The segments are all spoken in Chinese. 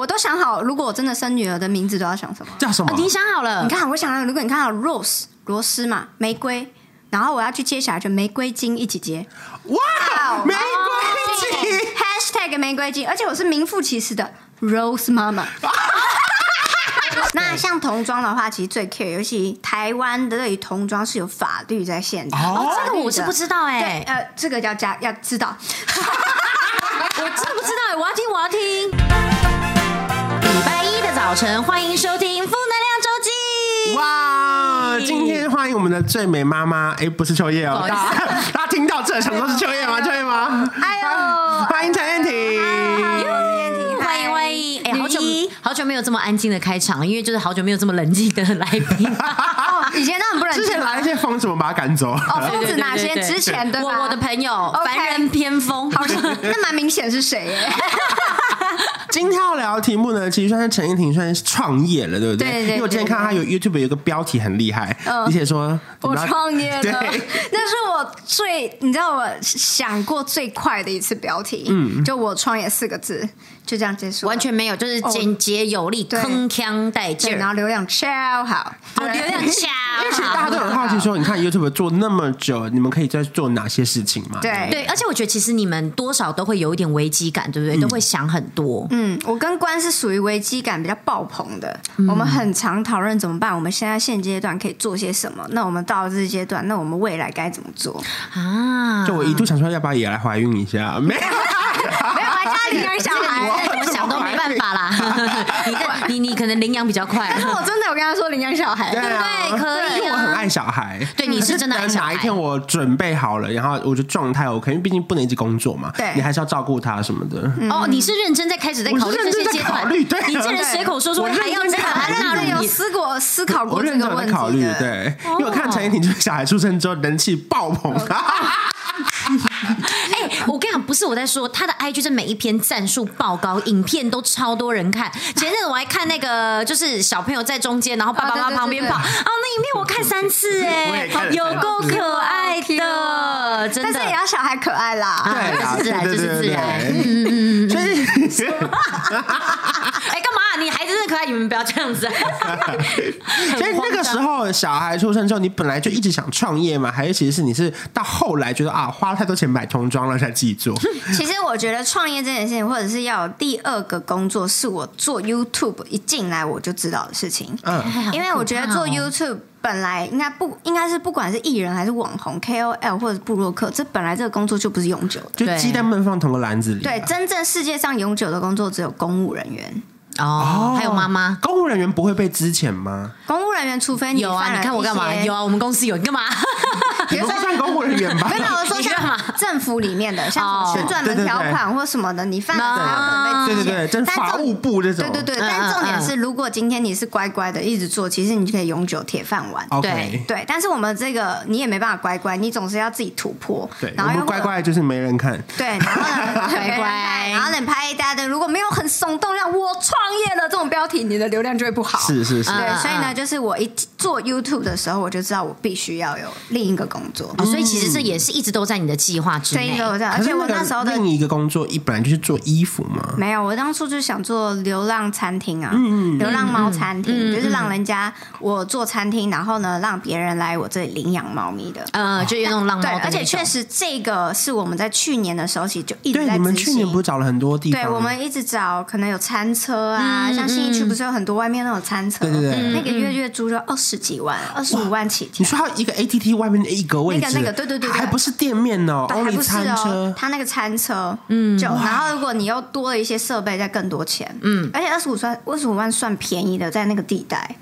我都想好，如果我真的生女儿的名字都要想什么？叫什么？你想好了？你看，我想到，如果你看到 Rose 罗斯嘛，玫瑰，然后我要去接下来，就玫瑰金一起接。哇，玫瑰金，#hashtag 玫瑰金，而且我是名副其实的 Rose 妈妈。那像童装的话，其实最 care，尤其台湾的对于童装是有法律在限制。哦，这个我是不知道哎、欸。呃，这个要加要知道。早晨，欢迎收听《负能量周记》。哇，今天欢迎我们的最美妈妈，哎，不是秋叶哦，大家 大家听到这想说是秋叶吗？秋叶吗？哎呦，欢迎陈燕婷。欢迎欢迎，哎，好久好久没有这么安静的开场，因为就是好久没有这么冷静的来宾。哦，以前都很不冷静。之前来一些疯子，我们把他赶走。哦，疯子哪些？之前的我我的朋友，凡人偏疯。好，那蛮明显是谁耶？今天要聊的题目呢，其实算是陈依婷算是创业了，对不对？对对对。因为我之前看到他有 YouTube 有个标题很厉害，而且说我创业了。对，那是我最你知道我想过最快的一次标题，嗯，就我创业四个字。就这样结束，完全没有，就是简洁有力，铿锵带劲，然后流量超好，流量超好。而且大家都很好奇，说你看 YouTube 做那么久，你们可以在做哪些事情吗？对对，而且我觉得其实你们多少都会有一点危机感，对不对？都会想很多。嗯，我跟关是属于危机感比较爆棚的，我们很常讨论怎么办，我们现在现阶段可以做些什么？那我们到了这阶段，那我们未来该怎么做啊？就我一度想说，要不要也来怀孕一下？没有，没有，来家里养小孩。想都没办法啦，你你你可能领养比较快。但是我真的有跟他说领养小孩，对对，可以。因为我很爱小孩，对，你是真的爱小孩。哪一天我准备好了，然后我就状态 OK，因为毕竟不能一直工作嘛，对，你还是要照顾他什么的。哦，你是认真在开始在考虑这些阶段？对，你这人随口说说，还要还纳入有思过思考过这个问题。考虑对，因为我看陈怡婷就是小孩出生之后人气爆棚。哎、跟你讲，不是我在说他的 IG，是每一篇战术爆高，影片都超多人看。前阵子我还看那个，就是小朋友在中间，然后爸爸妈妈旁边跑，啊，那影片我看三次，哎，有够可爱的，真的。但是也要小孩可爱啦，对，就是自然，就是自然。嗯嗯嗯。所以，哎，干嘛？你孩子真的可爱，你们不要这样子。所以那个时候小孩出生之后，你本来就一直想创业嘛？还是其实是你是到后来觉得啊，花了太多钱买童装了才自己做？其实我觉得创业这件事情，或者是要有第二个工作，是我做 YouTube 一进来我就知道的事情。嗯，因为我觉得做 YouTube 本来应该不应该是不管是艺人还是网红 KOL 或者布洛克，这本来这个工作就不是永久的，就鸡蛋不能放同个篮子里。对，真正世界上永久的工作只有公务人员。哦，还有妈妈，公务人员不会被支遣吗？公务人员，除非你有啊，你看我干嘛？有啊，我们公司有，你干嘛？你说算公务人员吧？没有，我说像政府里面的，像什么旋转门条款或什么的，你犯了才有可能被资遣。对对对，法务部这种。对对对，但重点是，如果今天你是乖乖的一直做，其实你就可以永久铁饭碗。对对，但是我们这个你也没办法乖乖，你总是要自己突破。对，然后乖乖就是没人看。对，然后呢，乖乖，然后你拍一大堆，如果没有很耸动，让我创业了这种标题，你的流量就会不好。是是是。对，所以呢，就是我一做 YouTube 的时候，我就知道我必须要有另一个工作。所以其实这也是一直都在你的计划之内。而且我那时候的另一个工作一本来就是做衣服嘛。没有，我当初就想做流浪餐厅啊，流浪猫餐厅，就是让人家我做餐厅，然后呢，让别人来我这里领养猫咪的。呃，就用那种浪猫。对，而且确实这个是我们在去年的时候其实就一直在执行。你们去年不是找了很多地方？对，我们一直找，可能有餐车啊，像新一区不是有很多外面那种餐车？对对对，那个月月租就二十几万，二十五万起跳。你说他一个 ATT 外面的一个位置，那个那个，对对对，还不是店面哦，还不是哦，他那个餐车，嗯，就然后如果你又多了一些设备，再更多钱，嗯，而且二十五算二十五万算便宜的，在那个地带。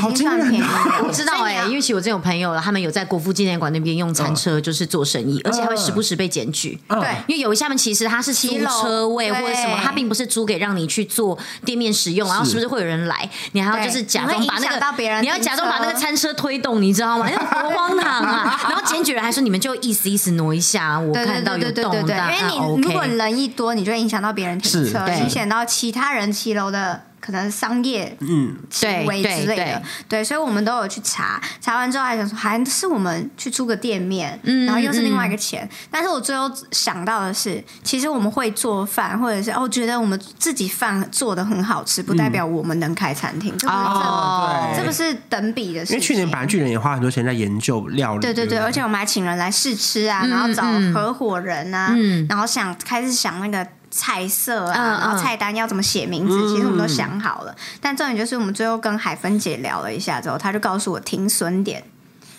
好算便宜，我知道 哎，因为其实我这有朋友了，他们有在国父纪念馆那边用餐车就是做生意，而且还会时不时被检举。对，因为有一些他们其实他是租车位或者什么，他并不是租给让你去做店面使用，然后是不是会有人来，你还要就是假装把那个，你要假装把那个餐车推动，你知道吗？那多荒唐啊！然后检举人还说你们就意思意思挪一下，我看到有动的，因为你如果人一多，你就会影响到别人停车，影响到其他人骑楼的。可能商业嗯行为之类的，对，对，所以我们都有去查，查完之后还想说，还是我们去租个店面，嗯，然后又是另外一个钱。嗯、但是我最后想到的是，其实我们会做饭，或者是哦，觉得我们自己饭做的很好吃，不代表我们能开餐厅，这不是哦，这不是等比的事情。因为去年本来巨人也花很多钱在研究料理，对对对，而且我们还请人来试吃啊，然后找合伙人啊，嗯、然后想开始想那个。菜色啊，嗯、然后菜单要怎么写名字，嗯、其实我们都想好了。但重点就是，我们最后跟海芬姐聊了一下之后，她就告诉我停损点。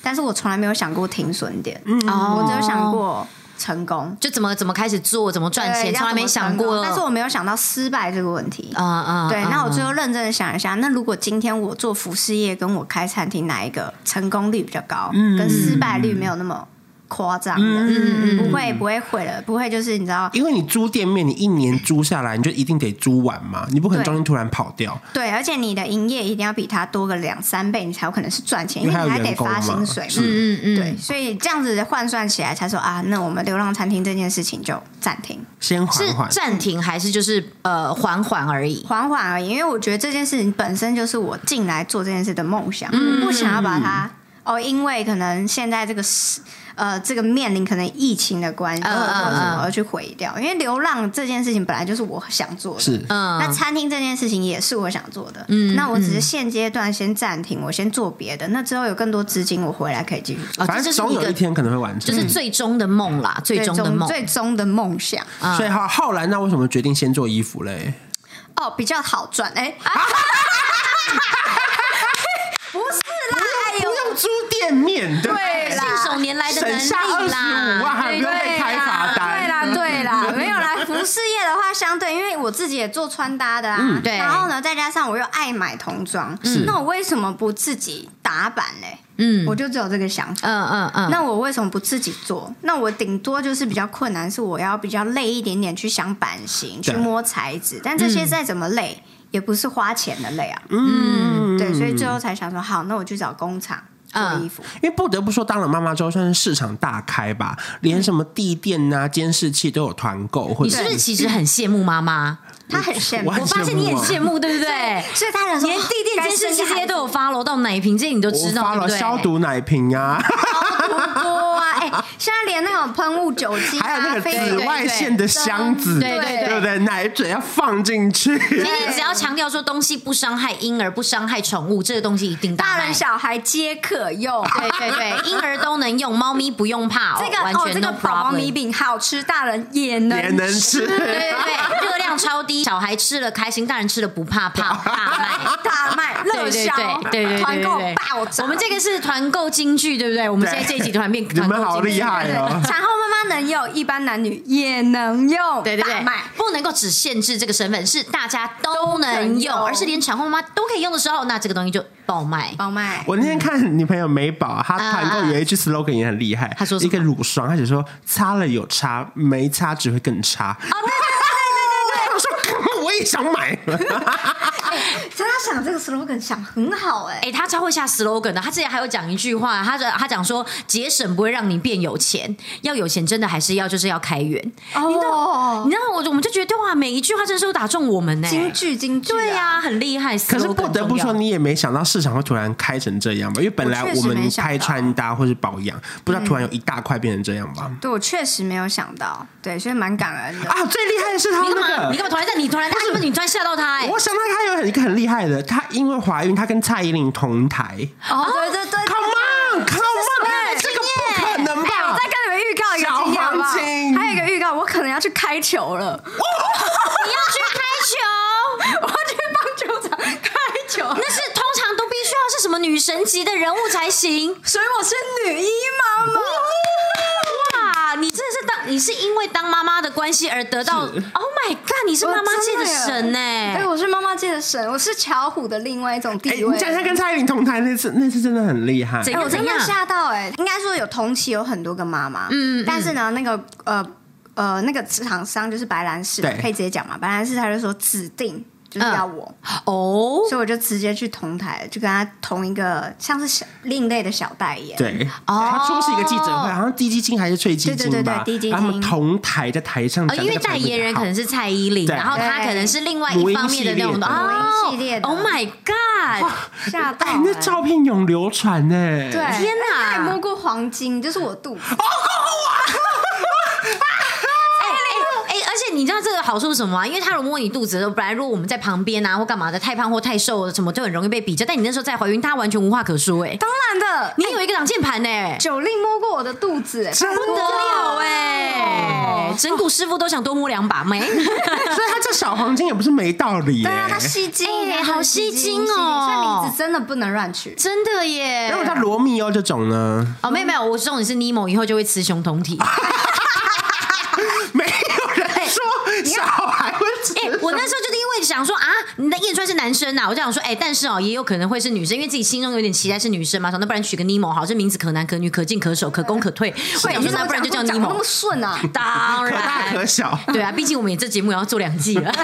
但是我从来没有想过停损点，嗯、我只有想过成功，就怎么怎么开始做，怎么赚钱，从来没想过。但是我没有想到失败这个问题。嗯嗯，对。那我最后认真的想一下，那如果今天我做服饰业，跟我开餐厅，哪一个成功率比较高？嗯、跟失败率没有那么。夸张的，嗯、不会不会毁了，不会就是你知道，因为你租店面，你一年租下来，你就一定得租完嘛，你不可能中间突然跑掉。对，而且你的营业一定要比他多个两三倍，你才有可能是赚钱，因为你还得发薪水嘛。嗯嗯对，所以这样子换算起来，才说啊，那我们流浪餐厅这件事情就暂停，先缓缓，暂停还是就是呃缓缓而已，缓缓而已，因为我觉得这件事情本身就是我进来做这件事的梦想，嗯、我不想要把它哦，因为可能现在这个是。呃，这个面临可能疫情的关系，或者什么而去毁掉，因为流浪这件事情本来就是我想做的，是，那餐厅这件事情也是我想做的，嗯，那我只是现阶段先暂停，我先做别的，那之后有更多资金，我回来可以继续。反正总有一天可能会完成，就是最终的梦啦，最终的梦，最终的梦想。所以后后来，那为什么决定先做衣服嘞？哦，比较好赚，哎。店面对信手拈来的能力啦，省下二十五万还不用被开罚单。对啦，对啦，没有啦。服饰业的话，相对因为我自己也做穿搭的啊，对。然后呢，再加上我又爱买童装，那我为什么不自己打版嘞？嗯，我就只有这个想法。嗯嗯嗯。那我为什么不自己做？那我顶多就是比较困难，是我要比较累一点点去想版型，去摸材质。但这些再怎么累，也不是花钱的累啊。嗯，对，所以最后才想说，好，那我去找工厂。做衣服，因为不得不说，当了妈妈之后算是市场大开吧，连什么地垫啊、监视器都有团购。或者你是不是其实很羡慕妈妈？她很羡慕，我发现你很羡慕，对不对？所以她连地垫、监视器这些都有 follow 到奶瓶，这些你都知道，对不对？消毒奶瓶啊，现在连那种喷雾酒精，还有那个紫外线的箱子，对对对不对？奶嘴要放进去。其实只要强调说东西不伤害婴儿、不伤害宠物，这个东西一定大人小孩皆可用。对对对，婴儿都能用，猫咪不用怕。这个完全 no problem。猫咪饼好吃，大人也能也能吃。对对对，热量超低，小孩吃了开心，大人吃了不怕 胖。大卖大卖，热销，对对对，团购爆炸。我们这个是团购金句，对不对？我们现在这一集团变团购金句。好厉害哦！产后妈妈能用，一般男女也能用。对对对，不能够只限制这个身份，是大家都能用，而是连产后妈妈都可以用的时候，那这个东西就爆卖爆卖。我那天看女朋友美宝，她团购有一句 slogan 也很厉害，她说一个乳霜，她只说擦了有差，没擦只会更差。我也想买，哈哈哈哈哈想这个 slogan 想很好哎，哎，他超会下 slogan 的。他之前还有讲一句话，他他讲说节省不会让你变有钱，要有钱真的还是要就是要开源。哦，你知道我我们就觉得哇，每一句话真是都打中我们呢，金句金句，对呀，很厉害。可是不得不说，你也没想到市场会突然开成这样吧？因为本来我们开穿搭或是保养，不知道突然有一大块变成这样吧？对，我确实没有想到，对，所以蛮感恩的啊。最厉害的是他那个，你干嘛突然在你突然在。是不是你突然吓到他？哎，我想到他有很一个很厉害的，他因为怀孕，她跟蔡依林同台。哦，对对对，Come on，Come on，这个不可能吧？我再跟你们预告一个经验吧。还有一个预告，我可能要去开球了。你要去开球？我要去棒球场开球。那是通常都必须要是什么女神级的人物才行，所以我是女一妈妈。你真的是当你是因为当妈妈的关系而得到？Oh my god！你是妈妈界的神呢？对，我是妈妈界的神，我是巧虎的另外一种地位。你讲一下跟蔡依林同台那次，那次真的很厉害。我真的吓到哎！应该说有同期有很多个妈妈，嗯，但是呢，那个呃呃那个厂商就是白兰氏，可以直接讲嘛？白兰氏他就说指定就是要我哦，所以我就直接去同台，就跟他同一个像是小另类的小代言。对，哦他出席一个记者会，好像低基金还是翠基金吧？对对对，滴鸡精。他们同台在台上，因为代言人可能是蔡依林，然后他可能是另外一方面的那种哦系列的。Oh my god！吓到！那照片永流传呢。对，天哪！还摸过黄金，就是我肚子。你知道这个好处是什么吗？因为他如果摸你肚子的时候，本来如果我们在旁边啊或干嘛的，太胖或太瘦什么，就很容易被比较。但你那时候在怀孕，他完全无话可说哎、欸。当然的，你有一个挡箭盘呢。九令摸过我的肚子，真不得了哎！整蛊师傅都想多摸两把没？所以他这小黄金也不是没道理。对啊，他吸金，哎，好吸金哦。这名字真的不能乱取，真的耶。如果他罗密欧这种呢？哦，没有没有，我说你是尼莫，以后就会雌雄同体。没有人说小孩会。哎，我那时候就是因为想说啊，你的燕川是男生啊，我就想说，哎，但是哦，也有可能会是女生，因为自己心中有点期待是女生嘛，说那不然取个尼莫好，这名字可男可女，可进可守，可攻可退。我想说那不然就叫尼莫，那么顺啊？当然，可大可小。对啊，毕竟我们也这节目也要做两季了。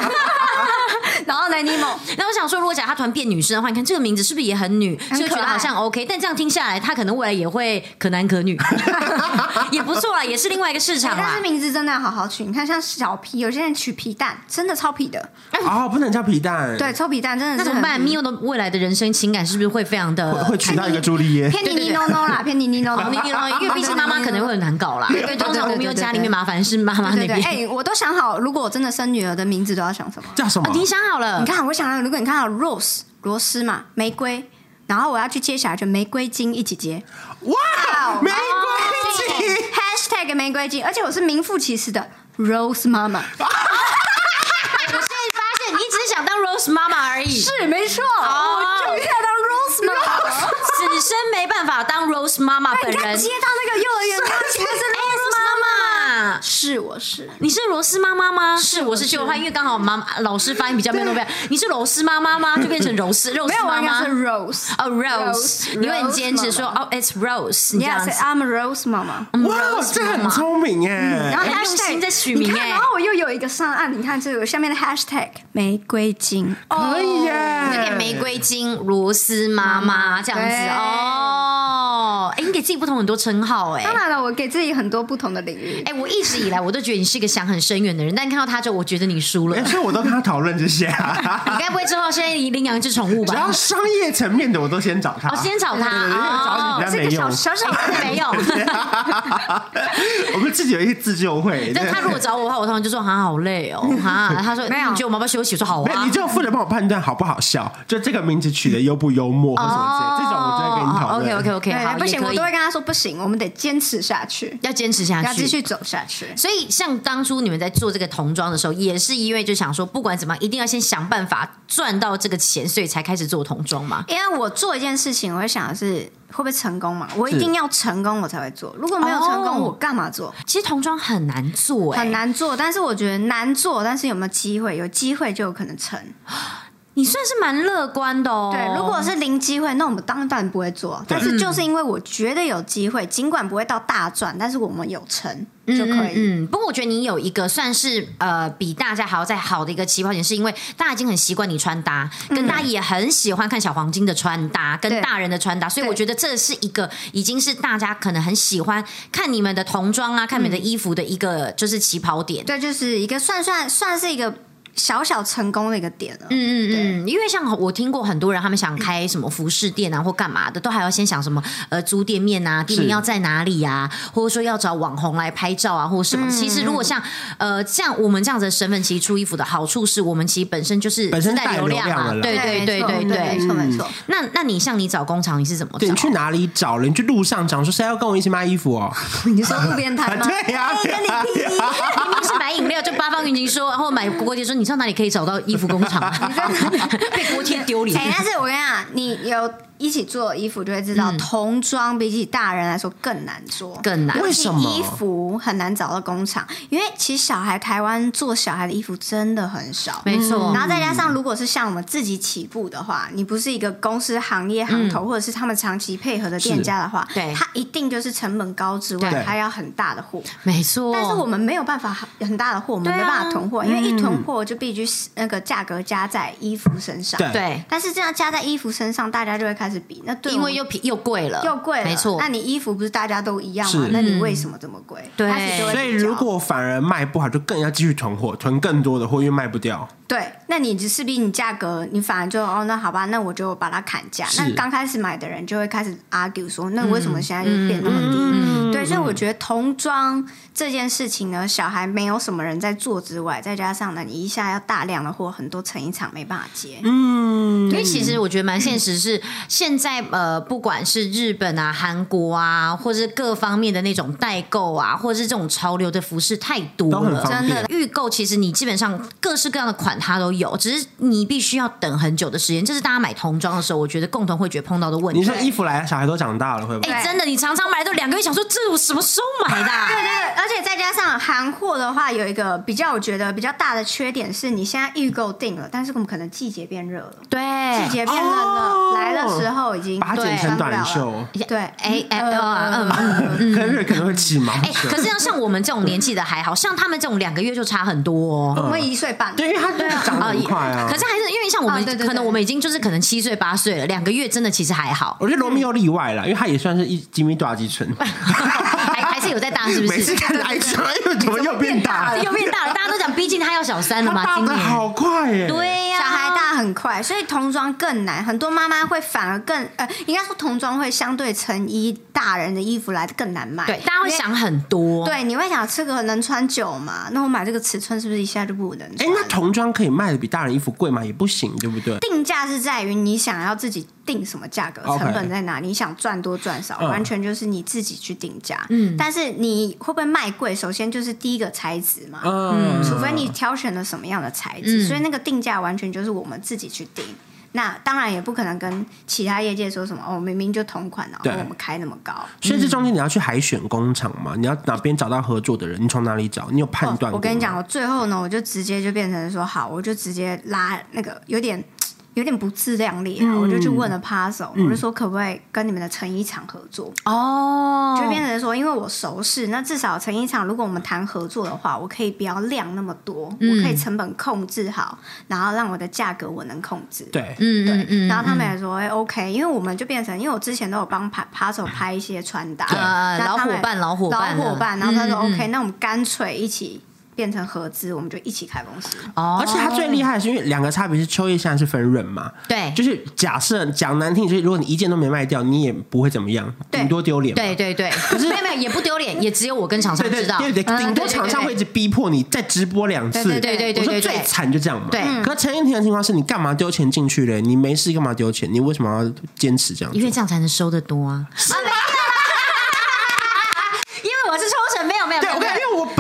然后呢，尼莫，那我想说，如果假如他突然变女生的话，你看这个名字是不是也很女？就觉得好像 OK。但这样听下来，他可能未来也会可男可女，也不错啊，也是另外一个市场。但是名字真的要好好取，你看像小皮，有些人取皮蛋，真的超皮的。哦，不能叫皮蛋。对，臭皮蛋真的是。那怎么办？米欧的未来的人生情感是不是会非常的会娶到一个朱丽叶？偏妮妮 no no 啦，偏妮妮 no no，妮妮 no，因为毕竟妈妈可能会很难搞啦。对，通常我们有家里面麻烦是妈妈那边。哎，我都想好，如果我真的生女儿的名字都要想什么？叫什么？你想好了？你看，我想到。如果你看到 rose 螺丝嘛，玫瑰，然后我要去接下来就玫瑰金一起接，哇，玫瑰金，#hashtag 玫瑰金，而且我是名副其实的 Rose 妈妈。我现在发现你只是想当 Rose 妈妈而已，是没错，我就是要当 Rose 妈妈，此生没办法当 Rose 妈妈本人。接到那个幼儿园，他是我是，你是螺丝妈妈吗？是，我是就话，因为刚好妈妈老师发音比较没有那么标，你是螺丝妈妈吗？就变成柔丝肉丝妈妈。是 Rose 哦，Rose，你会很坚持说哦，It's Rose，你这样子。I'm a Rose 妈妈。哇，这很聪明哎，然后用心在取名哎，然后我又有一个上岸，你看这个下面的 Hashtag 玫瑰金，可以耶，就给玫瑰金螺丝妈妈这样子。哦。哎，你给自己不同很多称号哎，当然了，我给自己很多不同的领域。哎，我一直以来我都觉得你是一个想很深远的人，但看到他之后，我觉得你输了。所以我都跟他讨论这些啊。你该不会之后现在领养一只宠物吧？只要商业层面的，我都先找他。哦，先找他。哦，这个小小小的没用。我们自己有一些自救会。但他如果找我的话，我通常就说啊，好累哦，啊。他说没有，你觉得我们要不要休息？我说好啊。你就负责帮我判断好不好笑，就这个名字取得幽不幽默或什么之类，这种我就会跟你讨论。OK OK OK，好，不行，我都会跟他说不行，我们得坚持下去，要坚持下去，要继续走下去。所以像当初你们在做这个童装的时候，也是因为就想说，不管怎么样，一定要先想办法赚到这个钱，所以才开始做童装嘛。因为我做一件事情，我会想的是会不会成功嘛？我一定要成功，我才会做。如果没有成功，我干嘛做？其实童装很难做，很难做。但是我觉得难做，但是有没有机会？有机会就有可能成。你算是蛮乐观的哦。对，如果是零机会，那我们当然不会做。但是就是因为我觉得有机会，尽管不会到大赚，但是我们有成就可以。嗯，不过我觉得你有一个算是呃比大家还要再好的一个起跑点，是因为大家已经很习惯你穿搭，跟大家也很喜欢看小黄金的穿搭，跟大人的穿搭，所以我觉得这是一个已经是大家可能很喜欢看你们的童装啊，看你们的衣服的一个就是起跑点。对，就是一个算算算是一个。小小成功的一个点了，嗯嗯嗯，因为像我听过很多人，他们想开什么服饰店啊，或干嘛的，都还要先想什么呃租店面啊，地名要在哪里呀，或者说要找网红来拍照啊，或什么。其实如果像呃像我们这样子的身份，其实出衣服的好处是我们其实本身就是本身带流量啊，对对对对对，没错没错。那那你像你找工厂，你是怎么找？你去哪里找了？你去路上讲说谁要跟我一起卖衣服哦？你说路边摊吗？对呀，跟你比，是买饮料，就八方云集说，然后买锅贴说。你知道哪里可以找到衣服工厂？你在被锅贴丢脸。哎，但是我跟你讲，你有一起做衣服就会知道，童装比起大人来说更难做，更难。为什么？衣服很难找到工厂，因为其实小孩台湾做小孩的衣服真的很少，没错。然后再加上，如果是像我们自己起步的话，你不是一个公司行业行头，或者是他们长期配合的店家的话，对，它一定就是成本高之外，还要很大的货，没错。但是我们没有办法很大的货，我们没办法囤货，因为一囤货就必须那个价格加在衣服身上，对。但是这样加在衣服身上，大家就会开始比，那对，因为又便又贵了，又贵了，没错。那你衣服不是大家都一样吗？那你为什么这么贵？对，所以如果反而卖不好，就更要继续囤货，囤更多的货，因为卖不掉。对，那你势必你价格，你反而就哦，那好吧，那我就把它砍价。那刚开始买的人就会开始 argue 说，那为什么现在就变那么低？嗯、对，所以我觉得童装这件事情呢，小孩没有什么人在做之外，再加上呢，你一下要大量的货，很多成衣厂没办法接。嗯，因为其实我觉得蛮现实，是现在呃，不管是日本啊、韩国啊，或者是各方面的那种代购啊，或者是这种潮流的服饰太多了，真的预购，其实你基本上各式各样的款。它都有，只是你必须要等很久的时间。这是大家买童装的时候，我觉得共同会觉得碰到的问题。你说衣服来，小孩都长大了，会不会？哎，真的，你常常买都两个月，想说这我什么时候买的？对对对，而且再加上韩货的话，有一个比较我觉得比较大的缺点是，你现在预购定了，但是我们可能季节变热了，对，季节变冷了，来的时候已经把它剪成短袖，对，哎哎嗯嗯，可能可能会起毛。哎，可是像像我们这种年纪的还好，像他们这种两个月就差很多哦，我们一岁半，对，因为他对。长得很快啊！可是还是因为像我们，可能我们已经就是可能七岁八岁了，两个月真的其实还好。我觉得罗密欧例外了，因为他也算是一几米多少几寸，还还是有在大，是不是？每次看矮小，又怎么又变大了？又变大了，大家都讲，毕竟他要小三了嘛。大的好快耶！对呀，小孩大很快，所以童装更难。很多妈妈会反而更呃，应该说童装会相对成衣大人的衣服来的更难卖。对，大家会想很多。对，你会想这个能穿久吗？那我买这个尺寸是不是一下就不能穿？哎，那童装可以卖的比大人衣服贵吗？也不行，对不对？定价是在于你想要自己定什么价格，成本在哪？你想赚多赚少，完全就是你自己去定价。嗯，但是你会不会卖贵？首先就是第一个材质嘛，嗯，除非你挑选了什么样的材质，所以那个定价完全就是我们自己去定。那当然也不可能跟其他业界说什么哦，明明就同款，然后我们开那么高。所以这中间你要去海选工厂嘛？你要哪边找到合作的人？你从哪里找？你有判断？我跟你讲，我最后呢，我就直接就变成说，好，我就直接拉那个有点。有点不自量力啊，嗯、我就去问了 Paso，、嗯、我就说可不可以跟你们的成衣厂合作？哦，就变成说，因为我熟识，那至少成衣厂如果我们谈合作的话，我可以不要量那么多，嗯、我可以成本控制好，然后让我的价格我能控制。对，嗯，对，嗯、然后他们也说，哎、，OK，因为我们就变成，因为我之前都有帮 Paso 拍一些穿搭，老伙伴，老伙伴，老伙伴，然后他说、嗯、OK，那我们干脆一起。变成合资，我们就一起开公司。哦，而且它最厉害的是，因为两个差别是秋叶现在是分润嘛，对，就是假设讲难听，就是如果你一件都没卖掉，你也不会怎么样，顶多丢脸。对对对，可是没有没有也不丢脸，也只有我跟厂商知道。对对对，顶多厂商会一直逼迫你再直播两次。对对对对，我说最惨就这样嘛。对，可陈燕婷的情况是你干嘛丢钱进去嘞？你没事干嘛丢钱？你为什么要坚持这样？因为这样才能收得多啊。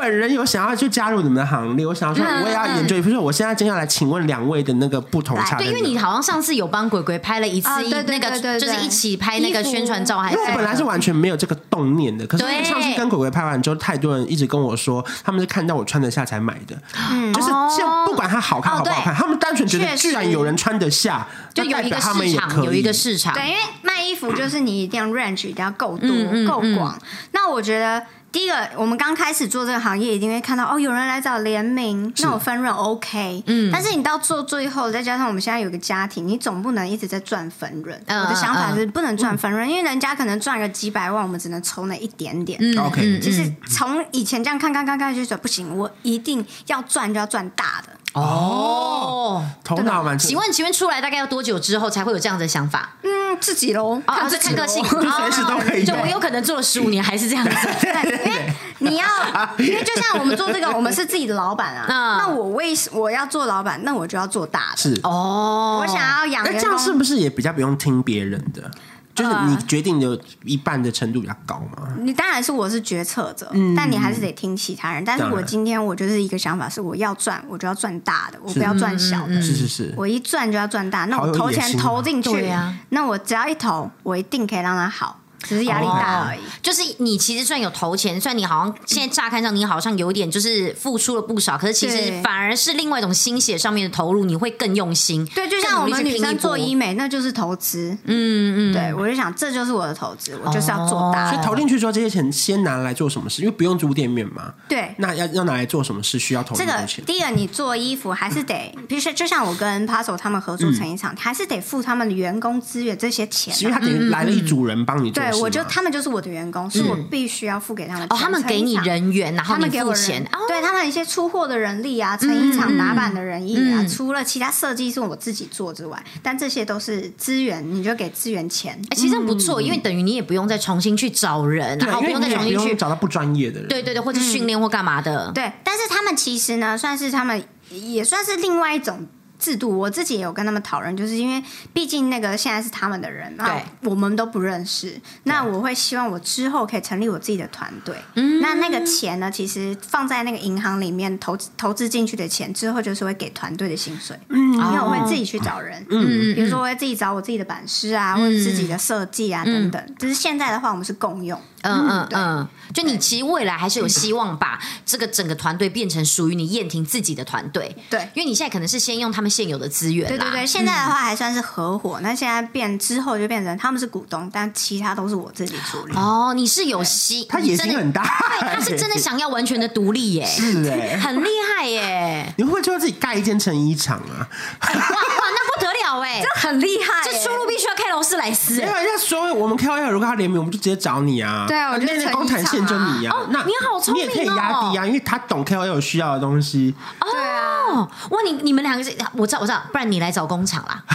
本人有想要去加入你们的行列，我想要说我也要研究。比如说，我现在接下来请问两位的那个不同差。对，因为你好像上次有帮鬼鬼拍了一次那个，就是一起拍那个宣传照，还是我本来是完全没有这个动念的。可是上次跟鬼鬼拍完之后，太多人一直跟我说，他们是看到我穿得下才买的。嗯，就是像不管它好看好不好看，他们单纯觉得居然有人穿得下，就有一个市场，有一个市场。对，因为卖衣服就是你一定要 range 一定要够多够广。那我觉得。第一个，我们刚开始做这个行业，一定会看到哦，有人来找联名，那我分润 OK。嗯，但是你到做最后，再加上我们现在有个家庭，你总不能一直在赚分润。我的想法是不能赚分润，因为人家可能赚个几百万，我们只能抽那一点点。OK，就是从以前这样看看看看，就说不行，我一定要赚就要赚大的。哦，头脑蛮。请问，请问出来大概要多久之后才会有这样的想法？嗯，自己喽，啊，是看个性，就 随时都可以。就我有可能做了十五年还是这样子。因为你要，因为就像我们做这个，我们是自己的老板啊。那我为什我要做老板？那我就要做大的。是哦，我想要养。那这样是不是也比较不用听别人的？就是你决定的一半的程度比较高嘛？你当然是我是决策者，但你还是得听其他人。但是我今天我就是一个想法是，我要赚我就要赚大的，我不要赚小的。是是是，我一赚就要赚大，那我投钱投进去，那我只要一投，我一定可以让它好。只是压力大而已，就是你其实算有投钱，算你好像现在乍看上你好像有点就是付出了不少，可是其实反而是另外一种心血上面的投入，你会更用心。对，就像我们女生做医美，那就是投资。嗯嗯，对，我就想这就是我的投资，我就是要做大。所以投进去之后，这些钱先拿来做什么事？因为不用租店面嘛。对。那要要拿来做什么事？需要投这个？第一个，你做衣服还是得，比如说就像我跟 Paso 他们合作成衣厂，还是得付他们的员工资源这些钱。因为他等于来了一组人帮你做。对，我就他们就是。我的员工是我必须要付给他们哦，他们给你人员，然后你付钱，对他们一些出货的人力啊，成衣厂打版的人力啊，除了其他设计是我自己做之外，但这些都是资源，你就给资源钱。哎，其实不错，因为等于你也不用再重新去找人，然后不用再重新去找到不专业的人，对对对，或者训练或干嘛的。对，但是他们其实呢，算是他们也算是另外一种。制度我自己也有跟他们讨论，就是因为毕竟那个现在是他们的人，对，我们都不认识。那我会希望我之后可以成立我自己的团队。嗯，那那个钱呢，其实放在那个银行里面投投资进去的钱，之后就是会给团队的薪水。嗯，因为我会自己去找人，嗯，比如说我会自己找我自己的版师啊，或者自己的设计啊等等。就是现在的话，我们是共用。嗯嗯嗯，就你其实未来还是有希望把这个整个团队变成属于你燕婷自己的团队。对，因为你现在可能是先用他们现有的资源。对对对，现在的话还算是合伙，那现在变之后就变成他们是股东，但其他都是我自己处理。哦，你是有希，他野心很大，对，他是真的想要完全的独立耶，是哎，很厉害耶。你会不会就要自己盖一间成衣厂啊？哇 哇，那不得了哎，这很厉害，这出路必须要开劳斯莱斯。没有人家说我们 KOL 如果他联名，我们就直接找你啊。对啊，我觉得工厂线就你啊。那你好聪明哦，你也可以压低啊，因为他懂 KOL 需要的东西。对啊，哇，你你们两个是，我知道我知道，不然你来找工厂啦。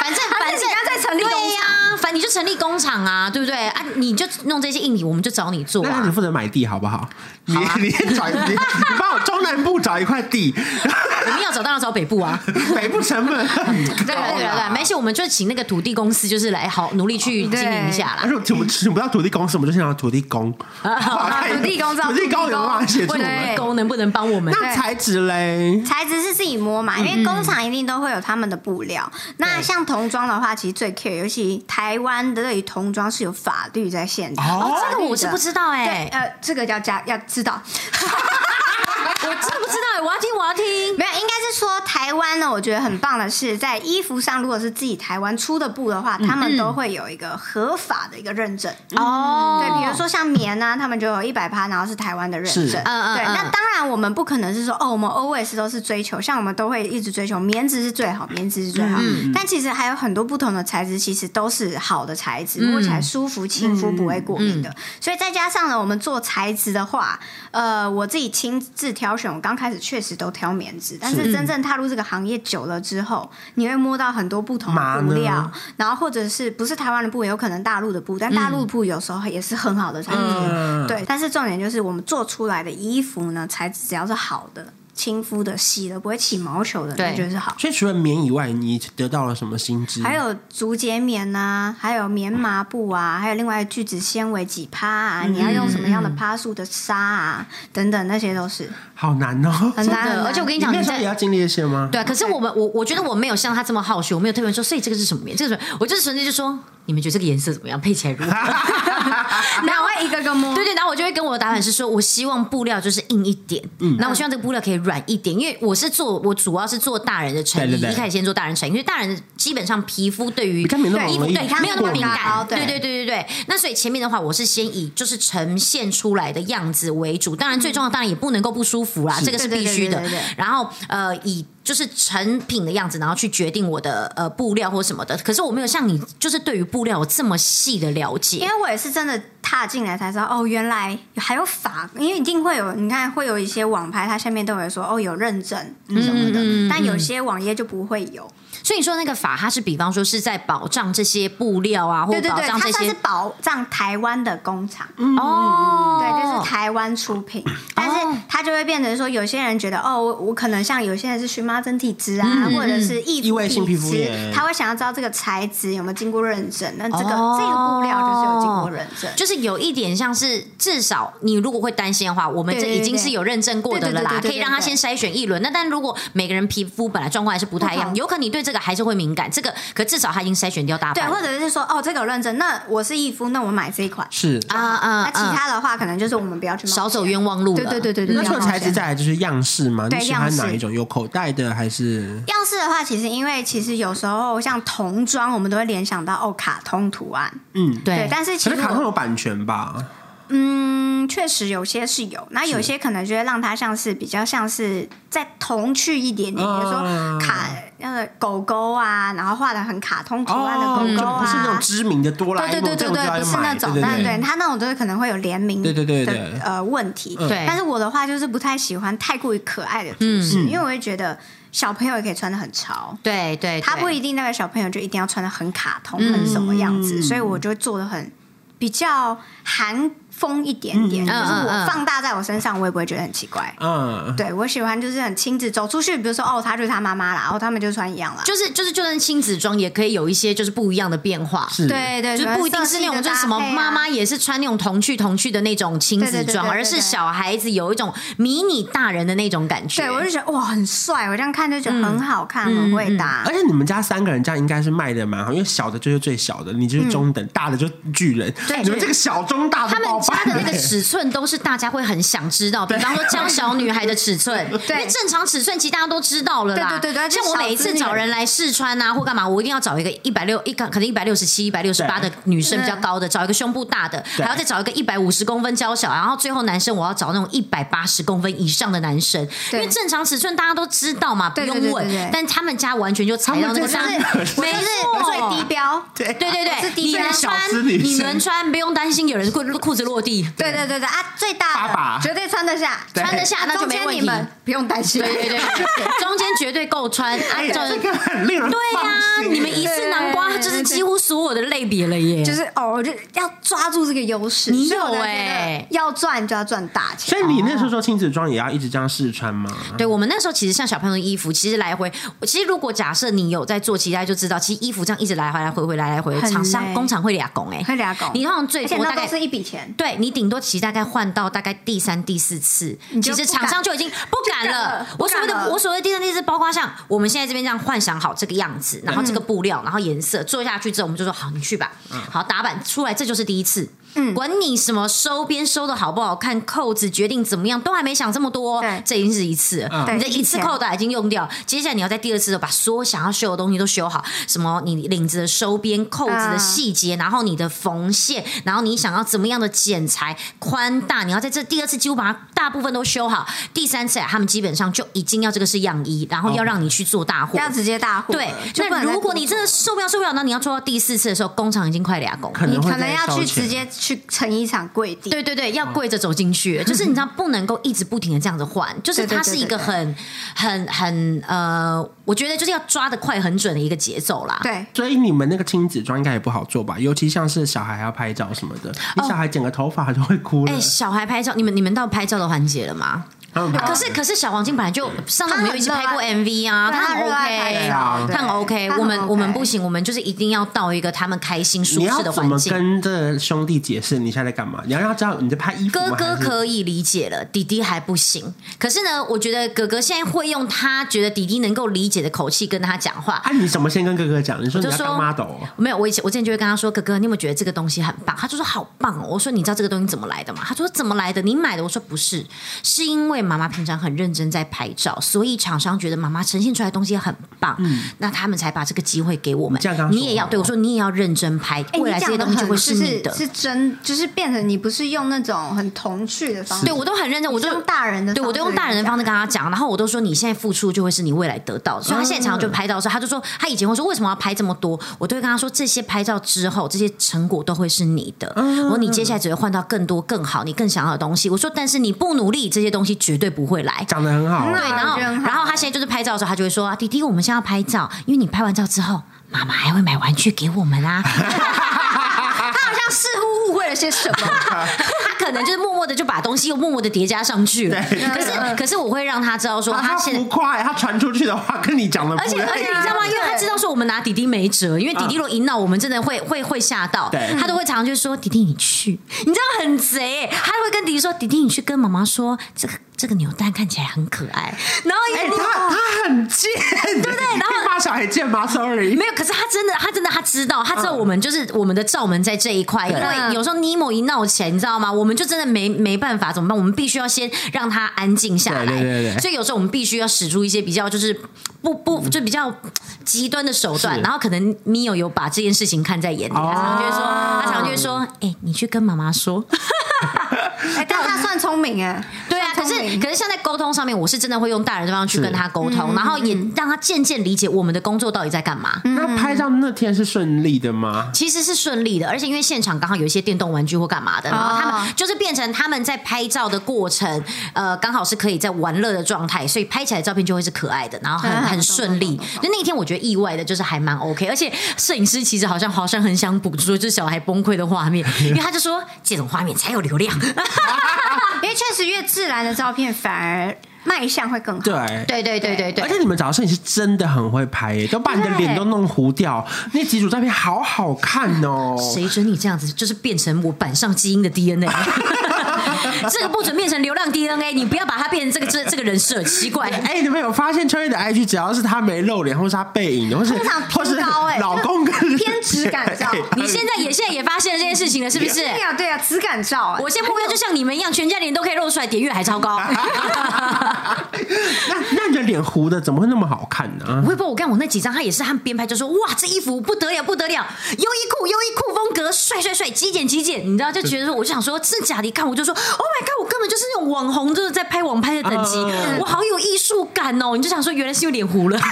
反正反正在成立工厂，反正你就成立工厂啊，对不对啊？你就弄这些硬体，我们就找你做。那你负责买地好不好？你你找你你帮我中南部找一块地。我们要找当然找北部啊，北部成本很高。对对对，没事，我们就请那个土地公司，就是来好努力去经营一下啦。而且我们请不到土地公司，我们就先找土地公。土地公，土地公有办法协助我们？公能不能帮我们？那材质嘞？材质是自己摸嘛，因为工厂一定都会有他们的布料。那像童装的话，其实最 care，尤其台湾的对于童装是有法律在限制。哦，这个我是不知道哎。呃，这个要加要知道。我真的不知道哎，我要听，我要听。没有，应该是说台湾呢，我觉得很棒的是，在衣服上，如果是自己台湾出的布的话，他们都会有一个合法的一个认证。哦，对，比如说像棉啊，他们就有一百趴，然后是台湾的认证。嗯嗯。对，那当然我们不可能是说哦，我们 always 都是追求，像我们都会一直追求棉质是最好，棉质是最好。嗯。但其实还有很多不同的材质，其实都是好的材质，摸起来舒服、亲肤，不会过敏的。所以再加上呢，我们做材质的话，呃，我自己亲自挑选，我刚开始确实都挑棉质，但是真正。踏入这个行业久了之后，你会摸到很多不同的布料，然后或者是不是台湾的布，有可能大陆的布，但大陆的布有时候也是很好的材质，嗯、对。但是重点就是我们做出来的衣服呢，材质只要是好的。亲肤的、洗了不会起毛球的，那就是好。所以除了棉以外，你得到了什么新知？还有竹节棉啊，还有棉麻布啊，还有另外聚酯纤维几趴啊？你要用什么样的趴数的纱啊？等等，那些都是好难哦，很难。而且我跟你讲，你也要经历一些吗？对啊，可是我们我我觉得我没有像他这么好学，我没有特别说，所以这个是什么棉？这个是我就是纯粹就说。你们觉得这个颜色怎么样？配起来如何？然后我会一个个摸。对对，然后我就会跟我的打版师说，我希望布料就是硬一点，嗯，然后我希望这个布料可以软一点，因为我是做，我主要是做大人的成衣，一开始先做大人成衣，因为大人基本上皮肤对于衣服对没有那么敏感，对对对对对。那所以前面的话，我是先以就是呈现出来的样子为主，当然最重要当然也不能够不舒服啦，这个是必须的。然后呃以。就是成品的样子，然后去决定我的呃布料或什么的。可是我没有像你，就是对于布料有这么细的了解。因为我也是真的踏进来才知道，哦，原来还有法，因为一定会有，你看会有一些网拍，它下面都会说，哦，有认证什么的，嗯嗯、但有些网页就不会有。所以你说那个法，它是比方说是在保障这些布料啊，或者保障这些，它是保障台湾的工厂。哦，对，就是台湾出品，但是它就会变成说，有些人觉得哦，我可能像有些人是荨麻疹体质啊，或者是异位性皮肤，他会想要知道这个材质有没有经过认证，那这个这个布料就是有经过认证，就是有一点像是至少你如果会担心的话，我们这已经是有认证过的了啦，可以让他先筛选一轮。那但如果每个人皮肤本来状况还是不太一样，有可能你对这个还是会敏感，这个可至少他已经筛选掉大半。对，或者是说哦，这个有认证，那我是义夫，那我买这一款是啊啊。那其他的话，可能就是我们不要去少走冤枉路。对对对对对。那除了材质，再来就是样式嘛？你喜欢哪一种？有口袋的还是？样式的话，其实因为其实有时候像童装，我们都会联想到哦，卡通图案。嗯，对。但是其实卡通有版权吧？嗯，确实有些是有，那有些可能就会让它像是比较像是再童趣一点点，比如说卡那个狗狗啊，然后画的很卡通图案的狗狗啊，不是那种知名的哆啦 A 梦，对对对对对，不是那种，但对它那种就是可能会有联名对对对的呃问题。对，但是我的话就是不太喜欢太过于可爱的图式，因为我会觉得小朋友也可以穿的很潮，对对，他不一定那个小朋友就一定要穿的很卡通，很什么样子，所以我就做的很比较韩。疯一点点，就是我放大在我身上，我也不会觉得很奇怪。嗯，对我喜欢就是很亲子走出去，比如说哦，他就是他妈妈啦，然后他们就穿一样啦，就是就是就算亲子装也可以有一些就是不一样的变化。是，对对，就不一定是那种就是什么妈妈也是穿那种童趣童趣的那种亲子装，而是小孩子有一种迷你大人的那种感觉。对，我就觉得哇，很帅，我这样看就觉得很好看，很会搭。而且你们家三个人这样应该是卖的蛮好，因为小的就是最小的，你就是中等，大的就巨人。对，你们这个小中大的，他们家的那个尺寸都是大家会很想知道，比方说娇小女孩的尺寸，对，因为正常尺寸其实大家都知道了啦。对对对，像我每一次找人来试穿啊，或干嘛，我一定要找一个一百六一个可能一百六十七、一百六十八的女生比较高的，找一个胸部大的，还要再找一个一百五十公分娇小，然后最后男生我要找那种一百八十公分以上的男生，因为正常尺寸大家都知道嘛，不用问。但他们家完全就踩到那个上，没错，最低标。对对对对，你能穿，你能穿，不用担心有人裤裤子落地。对对对对啊！最大的绝对穿得下，穿得下那就没问题，不用担心。对对对，中间绝对够穿。啊，这个很令人放心。对呀，你们一次南瓜就是几乎所有的类别了耶。就是哦，就要抓住这个优势。你有哎，要赚就要赚大钱。所以你那时候说亲子装也要一直这样试穿吗？对，我们那时候其实像小朋友的衣服，其实来回，其实如果假设你有在做，其他就知道，其实衣服这样一直来回来回回来来回，厂商工厂会俩拱哎，会俩拱。你通常最多大概是一笔钱，对你顶多其实大概换到大概第三、第四次，其实厂商就已经不敢了。我所谓的我所谓的第三、第四次，包括像我们现在这边这样幻想好这个样子，然后这个布料，然后颜色做下去之后，我们就说好，你去吧。好，打板出来，这就是第一次。嗯，管你什么收边收的好不好看，扣子决定怎么样，都还没想这么多。对，这已经是一次了，你这一次扣的已经用掉，接下来你要在第二次的把所有想要修的东西都修好，什么你领子的收边、扣子的细节，然后你的缝线，然后你想要怎么样的剪裁、宽大，你要在这第二次几乎把它大部分都修好。第三次他们基本上就已经要这个是样衣，然后要让你去做大货，要直接大货。对，那如果你真的受不了受不了，那你要做到第四次的时候，工厂已经快俩工，你可能要去直接。去成一场跪地，对对对，要跪着走进去，就是你知道不能够一直不停的这样子换，就是它是一个很很很呃，我觉得就是要抓的快很准的一个节奏啦。对，所以你们那个亲子装应该也不好做吧？尤其像是小孩还要拍照什么的，你小孩剪个头发就会哭了。哎，小孩拍照，你们你们到拍照的环节了吗？可是可是小黄金本来就上次我们有一起拍过 MV 啊，他很 OK，他很 OK。我们我们不行，我们就是一定要到一个他们开心舒适的环境。你要怎么跟这兄弟解释你现在在干嘛？你要让他知道你在拍衣服。哥哥可以理解了，弟弟还不行。可是呢，我觉得哥哥现在会用他觉得弟弟能够理解的口气跟他讲话。啊，你怎么先跟哥哥讲？你说你要当 model？没有，我以前我之前就会跟他说：“哥哥，你有没有觉得这个东西很棒？”他就说：“好棒哦！”我说：“你知道这个东西怎么来的吗？”他说：“怎么来的？你买的？”我说：“不是，是因为妈妈平常很认真在拍照，所以厂商觉得妈妈呈现出来的东西很棒，嗯，那他们才把这个机会给我们。你也要对我说，你也要认真拍，未来这些东西就会是你的。是真，就是变成你不是用那种很童趣的方式。对我都很认真，我都用大人的，对我都用大人的方式跟他讲，然后我都说你现在付出就会是你未来得到的。所以他现在常常就拍到的时候，他就说他以前会说为什么要拍这么多，我都会跟他说这些拍照之后这些成果都会是你的。我说你接下来只会换到更多更好你更想要的东西。我说但是你不努力，这些东西绝对不会来。长得很好，对，然后然后他现在就是拍照的时候，他就会说弟弟，我们现在要拍照，因为你拍完照之后，妈妈还会买玩具给我们啊。他好像似乎误会了些什么，他可能就是默默的就把东西又默默的叠加上去了。可是，可是我会让他知道说，他现在浮夸，他传出去的话跟你讲的不一样。而且，而且你知道吗？因为他知道说我们拿弟弟没辙，因为弟弟如果一闹，我们真的会会会吓到。他都会常常就说：“弟弟你去，你知道很贼。”他会跟弟弟说：“弟弟你去跟妈妈说这个。”这个扭蛋看起来很可爱，然后哎、欸，他他很贱，对不对？然后骂小孩贱吗？Sorry，没有。可是他真的，他真的，他知道，他知道我们就是我们的罩门在这一块。因为有时候尼莫一闹起来，你知道吗？我们就真的没没办法，怎么办？我们必须要先让他安静下来。对对对。所以有时候我们必须要使出一些比较就是不不就比较极端的手段。然后可能米友有把这件事情看在眼里，他常常就会说，他常常就会说，哎，你去跟妈妈说。哎，但他算聪明哎，是可是像在沟通上面，我是真的会用大人的方式去跟他沟通，然后也让他渐渐理解我们的工作到底在干嘛。那拍照那天是顺利的吗？其实是顺利的，而且因为现场刚好有一些电动玩具或干嘛的，然后他们就是变成他们在拍照的过程，呃，刚好是可以在玩乐的状态，所以拍起来照片就会是可爱的，然后很很顺利。就那一天我觉得意外的就是还蛮 OK，而且摄影师其实好像好像很想捕捉就是小孩崩溃的画面，因为他就说这种画面才有流量。因为确实越自然的照片反而卖相会更好。对对对对对对。而且你们找的摄影师真的很会拍耶，都把你的脸都弄糊掉，那几组照片好好看哦。谁准你这样子，就是变成我板上基因的 DNA。这个不准变成流量 DNA，你不要把它变成这个这这个人设，奇怪。哎、欸，你们有发现秋叶的 IG，只要是他没露脸，或是他背影，或是或是老公跟 偏直感照。你现在也现在也发现了这件事情了，是不是？对啊，对啊，直感照。我现在目标就像你们一样，全家人都可以露出来，点阅还超高。那那你的脸糊的怎么会那么好看呢？我也不知道，我看我那几张，他也是他们编排就说，哇，这衣服不得了不得了，优衣库优衣库风格，帅帅帅，极简极简，你知道就觉得说，我就想说，真的假的？一看我就说。Oh my god！我根本就是那种网红，就是在拍网拍的等级，我好有艺术感哦！你就想说，原来是有脸糊了，可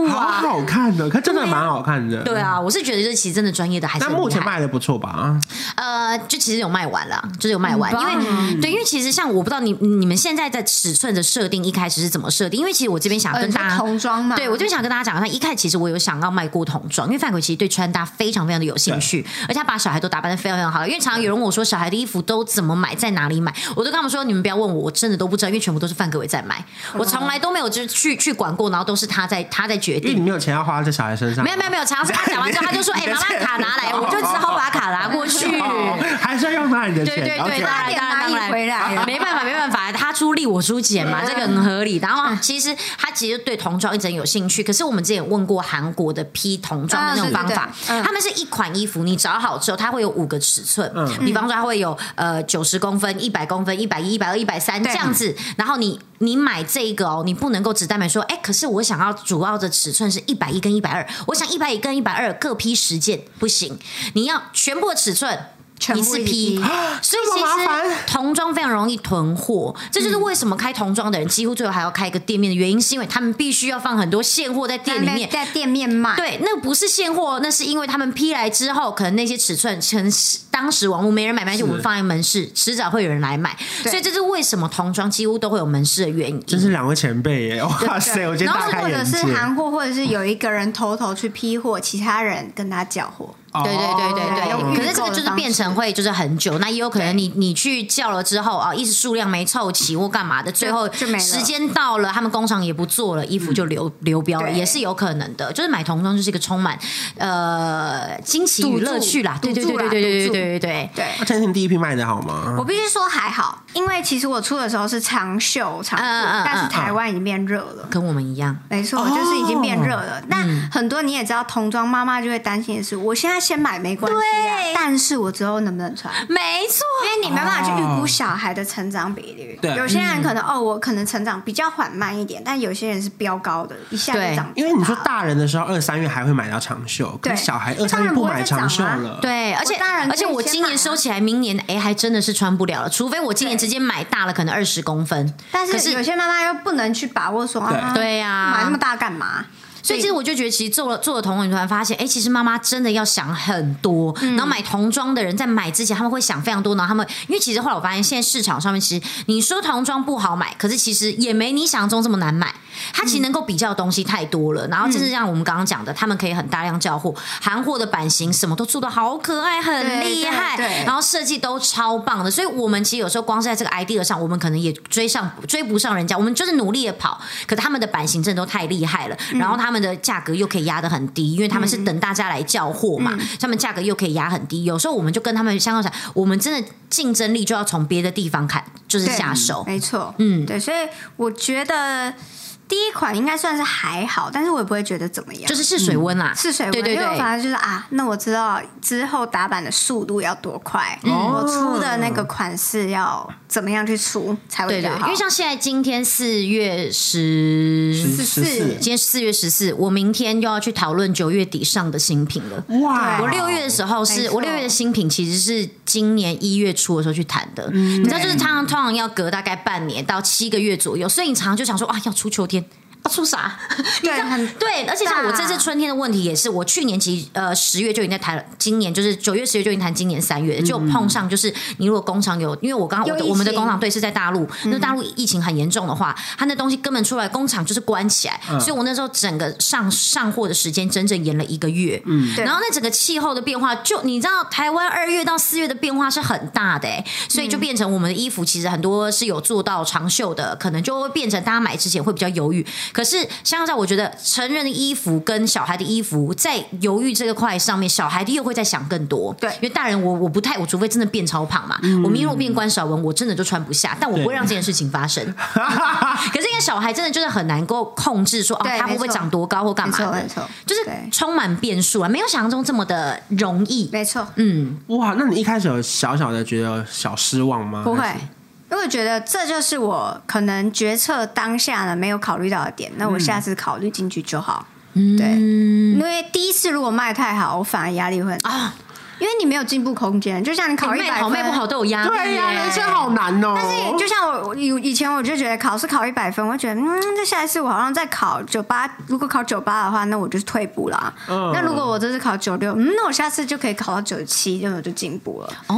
恶啊！好好看的，可真的蛮好看的。对啊，我是觉得这其实真的专业的还是。但目前卖的不错吧？呃，就其实有卖完了，就是有卖完。因为对，因为其实像我不知道你你们现在的尺寸的设定一开始是怎么设定？因为其实我这边想跟大家童装嘛，对我这边想跟大家讲，那一开始其实我有想要卖过童装，因为范玮其实对穿搭非常非常的有兴趣，而且他把小孩都打扮的非常非常好。因为常常有人问我说，小孩的衣服都怎么买，在哪里买？我都跟他们说，你们不要问我，我真的都不知道，因为全部都是范可伟在买，我从来都没有就去去管过，然后都是他在他在决定。因为你没有钱要花在小孩身上。没有没有没有，常常是他讲完之后，他就说：“哎、欸，妈妈卡拿来。”我就只好把卡拿过去。还是要用到你的钱。对对对，当然当然当然回来，没办法没办法，他出力我出钱嘛，这个很合理。然后其实他其实对童装一直很有兴趣，可是我们之前问过韩国的批童装的那种方法，他们是一款衣服你找好之后，它会有五个尺寸，比方说它会有呃九十公分、一百公分、一百一、一百二、一百三这样子，然后你你买这个哦，你不能够只单买说，哎，可是我想要主要的尺寸是一百一跟一百二，我想一百一跟一百二各批十件不行，你要全部的尺寸。一次批，所以其实童装非常容易囤货，这就是为什么开童装的人几乎最后还要开一个店面的原因，是因为他们必须要放很多现货在店里面，在店面卖。对，那不是现货，那是因为他们批来之后，可能那些尺寸，成当时网络没人买，没关系，我们放在门市，迟早会有人来买。所以这是为什么童装几乎都会有门市的原因。这是两位前辈耶，哇塞！我觉得大开眼界。然后或者是韩货，或者是有一个人偷偷去批货，其他人跟他缴货。对对对对对，可是这个就是变成会就是很久，那也有可能你你去叫了之后啊，一直数量没凑齐或干嘛的，最后时间到了，他们工厂也不做了，衣服就流流标了，也是有可能的。就是买童装就是一个充满呃惊喜与乐趣啦，对对对对对对对对对。对。那前天第一批卖的好吗？我必须说还好，因为其实我出的时候是长袖长裤，但是台湾已经变热了，跟我们一样，没错，就是已经变热了。那很多你也知道，童装妈妈就会担心的是，我现在。先买没关系、啊，但是我之后能不能穿？没错，因为你没办法去预估小孩的成长比率。对、哦，有些人可能、嗯、哦，我可能成长比较缓慢一点，但有些人是飙高的，一下就长。因为你说大人的时候二三月还会买到长袖，对，小孩二三月不买长袖了。对，而且大人而且我今年收起来，明年哎还真的是穿不了了，除非我今年直接买大了，可能二十公分。但是有些妈妈又不能去把握说啊，对呀、啊，买那么大干嘛？所以其实我就觉得，其实做了做了童装，你突然发现，哎，其实妈妈真的要想很多。然后买童装的人在买之前，他们会想非常多。然后他们，因为其实后来我发现，现在市场上面其实你说童装不好买，可是其实也没你想象中这么难买。它其实能够比较的东西太多了。然后就是像我们刚刚讲的，他们可以很大量叫货，韩货的版型什么都做的好可爱，很厉害。然后设计都超棒的。所以我们其实有时候光是在这个 idea 上，我们可能也追上追不上人家。我们就是努力的跑，可他们的版型真的都太厉害了。然后他们的价格又可以压得很低，因为他们是等大家来叫货嘛，嗯、他们价格又可以压很低。有时候我们就跟他们相较起来，我们真的竞争力就要从别的地方看，就是下手。没错，嗯，对，所以我觉得。第一款应该算是还好，但是我也不会觉得怎么样，就是试水温啦，试、嗯、水温。对对对，反正就是啊，那我知道之后打版的速度要多快，嗯、我出的那个款式要怎么样去出才会比较好。对对对，因为像现在今天四月十四，今天四月十四，我明天又要去讨论九月底上的新品了。哇！我六月的时候是我六月的新品，其实是今年一月初的时候去谈的。嗯，你知道，就是他通常要隔大概半年到七个月左右，所以你常常就想说啊，要出秋天。要出啥？对，对，而且像我这次春天的问题也是，我去年其实呃十月就已经在谈了，今年就是九月十月就已经谈今年三月，就碰上就是你如果工厂有，因为我刚刚我我们的工厂对是在大陆，那大陆疫情很严重的话，他那东西根本出来工厂就是关起来，所以我那时候整个上上货的时间整整延了一个月，嗯，然后那整个气候的变化，就你知道台湾二月到四月的变化是很大的，欸，所以就变成我们的衣服其实很多是有做到长袖的，可能就会变成大家买之前会比较犹豫。可是，相较，我觉得成人的衣服跟小孩的衣服在犹豫这个块上面，小孩的又会在想更多。对，因为大人我我不太，我除非真的变超胖嘛，嗯、我明若变关韶文，我真的就穿不下。但我不会让这件事情发生。可是因为小孩真的就是很难够控制说，说哦，他会不会长多高或干嘛的？没错，就是充满变数啊，没有想象中这么的容易。没错，嗯，哇，那你一开始有小小的觉得小失望吗？不会。因为我觉得这就是我可能决策当下呢没有考虑到的点，那我下次考虑进去就好。嗯，对，因为第一次如果卖太好，我反而压力会很大。啊因为你没有进步空间，就像你考一百分，卖不好都有压力。对呀，人生好难哦。但是就像我以以前我就觉得考试考一百分，我觉得嗯，这下一次我好像再考九八，如果考九八的话，那我就是退步啦。嗯。那如果我这次考九六，嗯，那我下次就可以考到九十七，这样我就进步了。哦。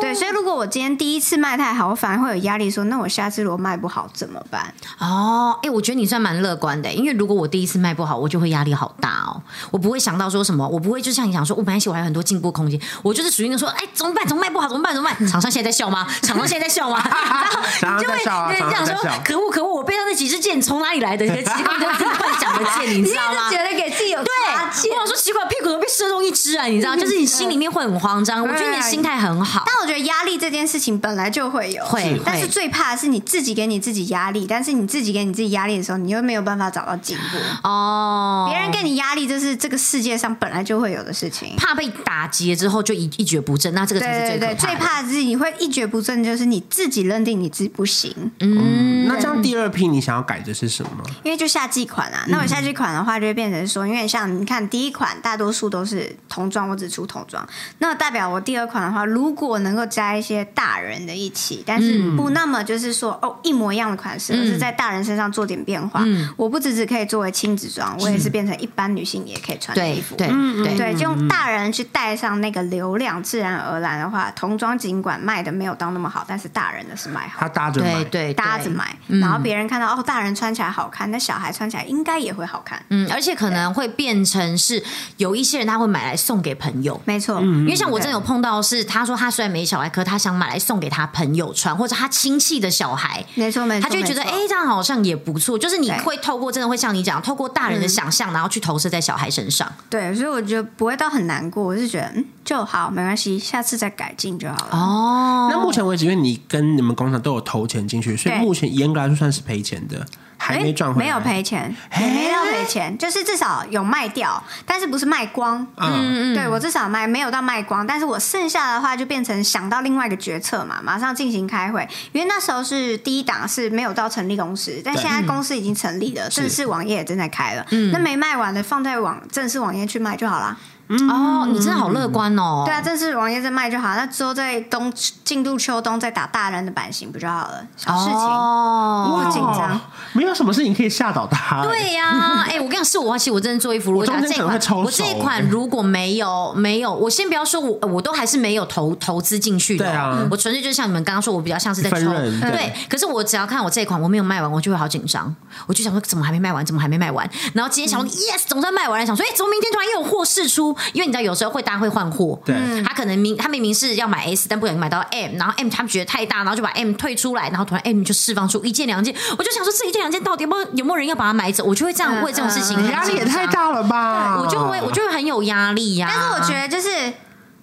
对，所以如果我今天第一次卖太好，我反而会有压力，说那我下次如果卖不好怎么办？哦，哎，我觉得你算蛮乐观的，因为如果我第一次卖不好，我就会压力好大哦。我不会想到说什么，我不会就像你想说，我没关系，我还有很多进步空间。我就是属于那说，哎，怎么办？怎么卖不好？怎么办？怎么办？厂商现在在笑吗？厂商现在在笑吗？然后你就会这样说，可恶可恶！我背上那几支箭从哪里来的？一个奇怪的幻想的箭，你知道吗？觉得给自己有对，或者说奇怪，屁股都被射中一支啊，你知道？就是你心里面会很慌张。我觉得你的心态很好，但我觉得压力这件事情本来就会有，会。但是最怕的是你自己给你自己压力，但是你自己给你自己压力的时候，你又没有办法找到进步。哦，别人给你压力，这是这个世界上本来就会有的事情。怕被打击之后就一一蹶不振，那这个才是最可怕的。最怕的是你会一蹶不振，就是你自己认定你自己不行。嗯，那这样第二批你想要改的是什么？因为就夏季款啊，那我夏季款的话就会变成说，因为像你看第一款大多数都是童装，我只出童装，那代表我第二款的话，如果能够加一些大人的一起，但是不那么就是说哦一模一样的款式，而是在大人身上做点变化。我不只只可以作为亲子装，我也是变成一般女性也可以穿的衣服。对对对，就用大人去带上那个流量，自然而然的话，童装尽管卖的没有到那么好，但是大人的是卖好，他搭着买，对搭着买，然后别人看到哦，大人穿起来好看，那小孩穿起来应该也会好看。嗯，而且可能会变成是有一些人他会买来送给朋友，没错。因为像我真的有碰到是，他说他虽然没小孩，可他想买来送给他朋友穿，或者他亲戚的小孩，没错没错，他就会觉得哎，这样好像也不错。就是你会透过真的会像你讲，透过大人的想象，然后去投射在小孩身上。对，所以我觉得不会到很难过，我是觉得嗯就好，没关系，下次再改进就好了。哦，那目前为止，因为你跟你们工厂都有投钱进去，所以目前严格来说算是赔钱的。还没赚回来，没有赔钱，也没有赔钱，就是至少有卖掉，但是不是卖光。嗯嗯，对我至少卖没有到卖光，但是我剩下的话就变成想到另外一个决策嘛，马上进行开会，因为那时候是第一档是没有到成立公司，但现在公司已经成立了，正式网页也正在开了，嗯。那没卖完的放在网正式网页去卖就好了。嗯、哦，你真的好乐观哦！对啊，这是网页在卖就好，那之后在冬进入秋冬再打大人的版型不就好了？小事情哦，不紧张，没有什么事情可以吓倒他。对呀、啊，哎、欸，我跟你讲，是我其实我真的做衣服，如果这款我这一款如果没有没有，我先不要说我我都还是没有投投资进去的，对啊，我纯粹就是像你们刚刚说，我比较像是在抽，对，对。可是我只要看我这一款我没有卖完，我就会好紧张，我就想说怎么还没卖完，怎么还没卖完？然后今天想说、嗯、yes，总算卖完了，想说哎，怎么明天突然又有货试出？因为你知道有时候会大家会换货，对，他可能明他明明是要买 S，但不小心买到 M，然后 M 他们觉得太大，然后就把 M 退出来，然后突然 M 就释放出一件两件，我就想说这一件两件到底有没有有没有人要把它买走？我就会这样为这种事情压力也太大了吧？我就会我就会很有压力呀、啊。但是我觉得就是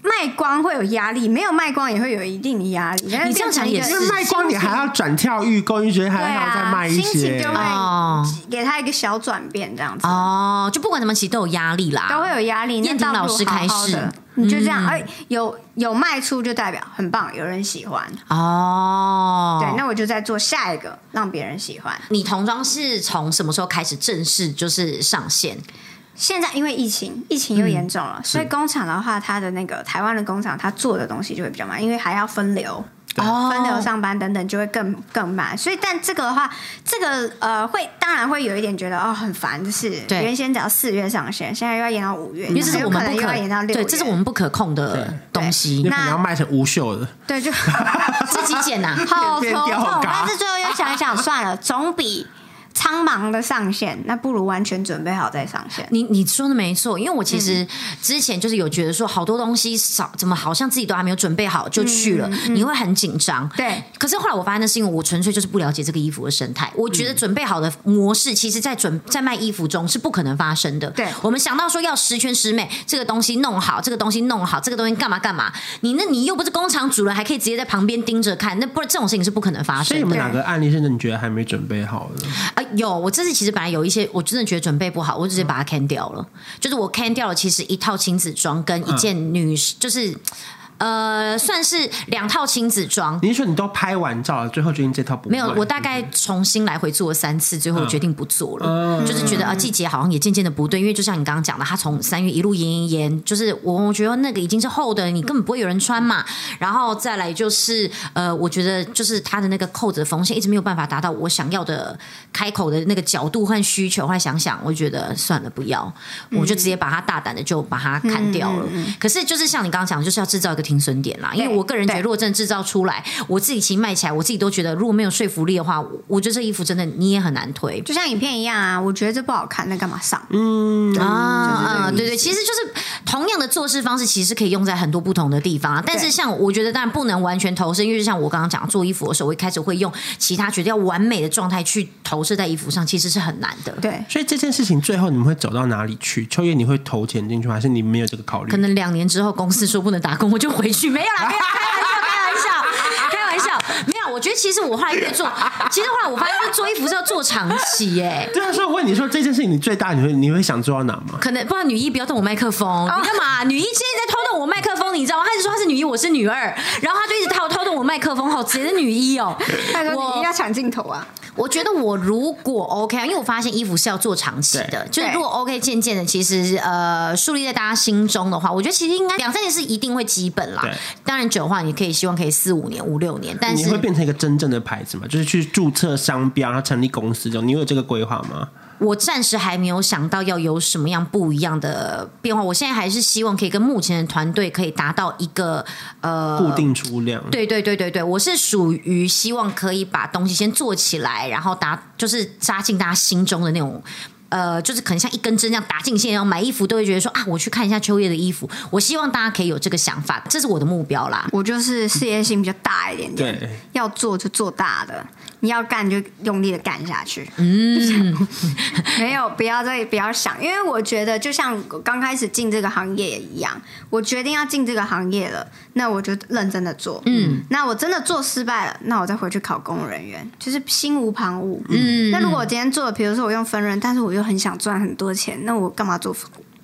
卖光会有压力，没有卖光也会有一定的压力。你这样想也是，因为卖光你还要转跳预购，你觉得还要再卖一些，就会给他一个小转变这样子。哦，就不管怎么其实都有压力啦，都会有压力。燕婷老师开始。你就这样，哎、嗯，有有卖出就代表很棒，有人喜欢哦。对，那我就再做下一个，让别人喜欢。你童装是从什么时候开始正式就是上线？现在因为疫情，疫情又严重了，嗯、所以工厂的话，它的那个台湾的工厂，它做的东西就会比较慢，因为还要分流。哦，分流上班等等就会更更慢，所以但这个的话，这个呃会当然会有一点觉得哦很烦，就是原先只要四月上线，现在又要延到五月，因为这是我们不可延到六月，对，这是我们不可控的东西，那可能要卖成无袖的，对，就 自己剪呐、啊，好头痛，但是最后又想一想，算了，总比。苍茫的上线，那不如完全准备好再上线。你你说的没错，因为我其实之前就是有觉得说，好多东西少，怎么好像自己都还没有准备好就去了，嗯嗯、你会很紧张。对，可是后来我发现，那是因为我纯粹就是不了解这个衣服的生态。我觉得准备好的模式，其实在准在卖衣服中是不可能发生的。对，我们想到说要十全十美，这个东西弄好，这个东西弄好，这个东西干嘛干嘛？你那你又不是工厂主人，还可以直接在旁边盯着看，那不然这种事情是不可能发生的。所以你们哪个案例是你觉得还没准备好的？啊，有，我这次其实。本来有一些，我真的觉得准备不好，我直接把它 can 掉了。就是我 can 掉了，其实一套亲子装跟一件女士，就是。呃，算是两套亲子装。你是说你都拍完照了，最后决定这套不？没有，我大概重新来回做了三次，最后决定不做了。嗯、就是觉得啊，季节好像也渐渐的不对，因为就像你刚刚讲的，它从三月一路延延延，就是我我觉得那个已经是厚的，你根本不会有人穿嘛。然后再来就是呃，我觉得就是它的那个扣子的缝线一直没有办法达到我想要的开口的那个角度和需求。后来想想，我觉得算了，不要，我就直接把它大胆的就把它砍掉了。嗯、可是就是像你刚刚讲，就是要制造一个。停损点啦，因为我个人觉得，如果真的制造出来，我自己其实卖起来，我自己都觉得，如果没有说服力的话，我觉得这衣服真的你也很难推。就像影片一样啊，我觉得这不好看，那干嘛上？嗯啊啊，对对，其实就是同样的做事方式，其实可以用在很多不同的地方啊。但是像我觉得，当然不能完全投射，因为就像我刚刚讲做衣服的时候，我一开始会用其他觉得要完美的状态去投射在衣服上，其实是很难的。对，所以这件事情最后你们会走到哪里去？秋叶，你会投钱进去吗？还是你没有这个考虑？可能两年之后公司说不能打工，我就回去，没有啦。没有开玩笑，开玩笑，开玩笑，没有。我觉得其实我后来越做，其实后来我发现，做衣服是要做长期耶。对啊，所以我问你说这件事情，你最大你会你会想做到哪吗？可能不然女一不要动我麦克风，你干嘛？女一现在在偷动我麦克风，你知道吗？他就说他是女一，我是女二，然后他就一直偷偷动我麦克风，好直接是女一哦。我要抢镜头啊！我觉得我如果 OK 啊，因为我发现衣服是要做长期的，就是如果 OK，渐渐的，其实呃树立在大家心中的话，我觉得其实应该两三年是一定会基本啦。当然久的话，你可以希望可以四五年、五六年，但是你会变成一个真正的牌子嘛？就是去注册商标，然后成立公司这种，你有这个规划吗？我暂时还没有想到要有什么样不一样的变化。我现在还是希望可以跟目前的团队可以达到一个呃固定出量。对对对对对，我是属于希望可以把东西先做起来，然后打就是扎进大家心中的那种呃，就是可能像一根针这样打进线，然后买衣服都会觉得说啊，我去看一下秋叶的衣服。我希望大家可以有这个想法，这是我的目标啦。我就是事业心比较大一点点，对，要做就做大的。你要干就用力的干下去。嗯，没有，不要再不要想，因为我觉得就像刚开始进这个行业也一样，我决定要进这个行业了，那我就认真的做。嗯，那我真的做失败了，那我再回去考公务人员，就是心无旁骛。嗯，那如果我今天做，比如说我用分润，但是我又很想赚很多钱，那我干嘛做